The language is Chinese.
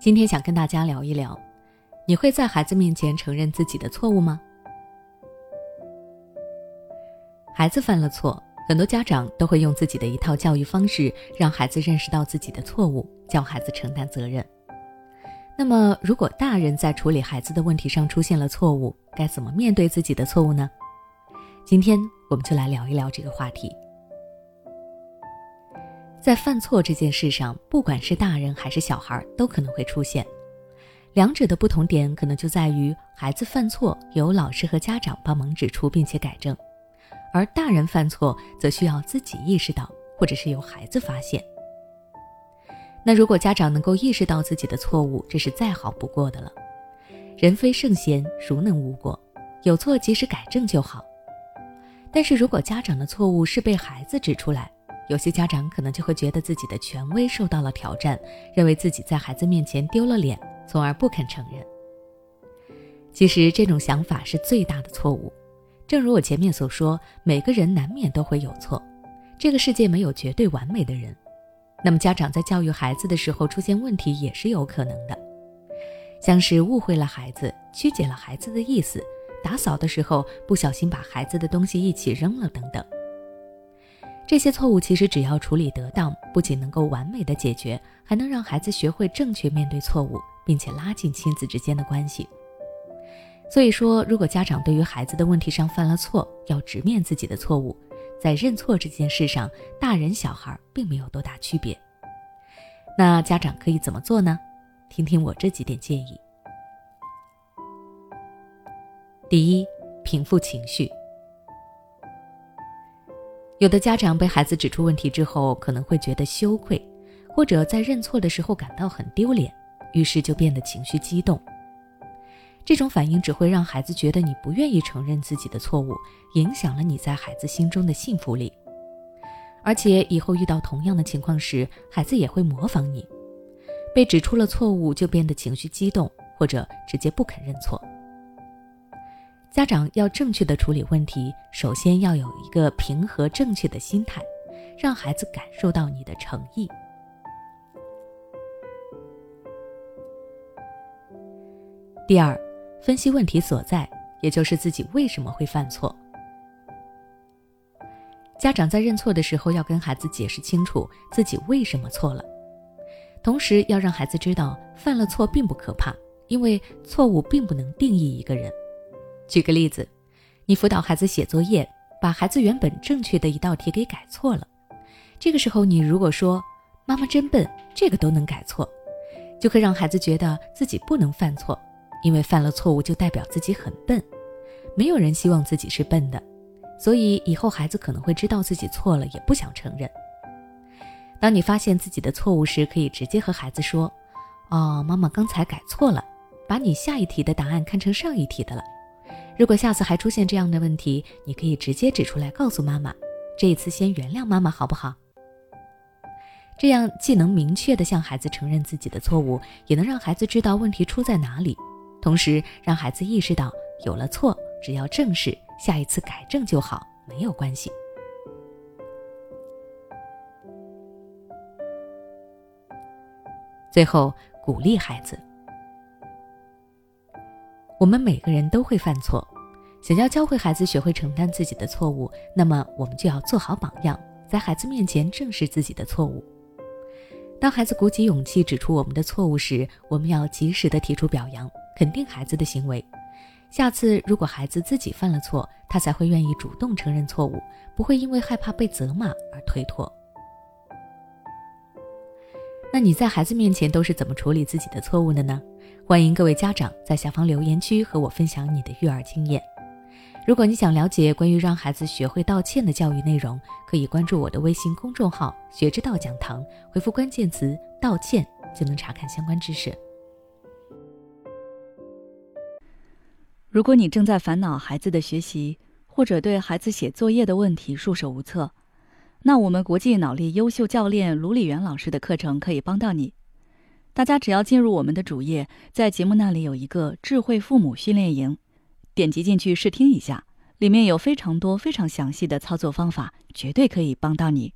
今天想跟大家聊一聊，你会在孩子面前承认自己的错误吗？孩子犯了错，很多家长都会用自己的一套教育方式，让孩子认识到自己的错误，教孩子承担责任。那么，如果大人在处理孩子的问题上出现了错误，该怎么面对自己的错误呢？今天我们就来聊一聊这个话题。在犯错这件事上，不管是大人还是小孩，都可能会出现。两者的不同点可能就在于，孩子犯错由老师和家长帮忙指出并且改正，而大人犯错则需要自己意识到，或者是由孩子发现。那如果家长能够意识到自己的错误，这是再好不过的了。人非圣贤，孰能无过？有错及时改正就好。但是如果家长的错误是被孩子指出来，有些家长可能就会觉得自己的权威受到了挑战，认为自己在孩子面前丢了脸，从而不肯承认。其实这种想法是最大的错误。正如我前面所说，每个人难免都会有错，这个世界没有绝对完美的人。那么家长在教育孩子的时候出现问题也是有可能的，像是误会了孩子、曲解了孩子的意思、打扫的时候不小心把孩子的东西一起扔了等等。这些错误其实只要处理得当，不仅能够完美的解决，还能让孩子学会正确面对错误，并且拉近亲子之间的关系。所以说，如果家长对于孩子的问题上犯了错，要直面自己的错误，在认错这件事上，大人小孩并没有多大区别。那家长可以怎么做呢？听听我这几点建议。第一，平复情绪。有的家长被孩子指出问题之后，可能会觉得羞愧，或者在认错的时候感到很丢脸，于是就变得情绪激动。这种反应只会让孩子觉得你不愿意承认自己的错误，影响了你在孩子心中的信服力。而且以后遇到同样的情况时，孩子也会模仿你，被指出了错误就变得情绪激动，或者直接不肯认错。家长要正确的处理问题，首先要有一个平和正确的心态，让孩子感受到你的诚意。第二，分析问题所在，也就是自己为什么会犯错。家长在认错的时候，要跟孩子解释清楚自己为什么错了，同时要让孩子知道，犯了错并不可怕，因为错误并不能定义一个人。举个例子，你辅导孩子写作业，把孩子原本正确的一道题给改错了。这个时候，你如果说“妈妈真笨，这个都能改错”，就会让孩子觉得自己不能犯错，因为犯了错误就代表自己很笨。没有人希望自己是笨的，所以以后孩子可能会知道自己错了，也不想承认。当你发现自己的错误时，可以直接和孩子说：“哦，妈妈刚才改错了，把你下一题的答案看成上一题的了。”如果下次还出现这样的问题，你可以直接指出来告诉妈妈，这一次先原谅妈妈好不好？这样既能明确的向孩子承认自己的错误，也能让孩子知道问题出在哪里，同时让孩子意识到有了错，只要正视，下一次改正就好，没有关系。最后，鼓励孩子。我们每个人都会犯错，想要教会孩子学会承担自己的错误，那么我们就要做好榜样，在孩子面前正视自己的错误。当孩子鼓起勇气指出我们的错误时，我们要及时的提出表扬，肯定孩子的行为。下次如果孩子自己犯了错，他才会愿意主动承认错误，不会因为害怕被责骂而推脱。那你在孩子面前都是怎么处理自己的错误的呢？欢迎各位家长在下方留言区和我分享你的育儿经验。如果你想了解关于让孩子学会道歉的教育内容，可以关注我的微信公众号“学之道讲堂”，回复关键词“道歉”就能查看相关知识。如果你正在烦恼孩子的学习，或者对孩子写作业的问题束手无策，那我们国际脑力优秀教练卢礼元老师的课程可以帮到你。大家只要进入我们的主页，在节目那里有一个智慧父母训练营，点击进去试听一下，里面有非常多非常详细的操作方法，绝对可以帮到你。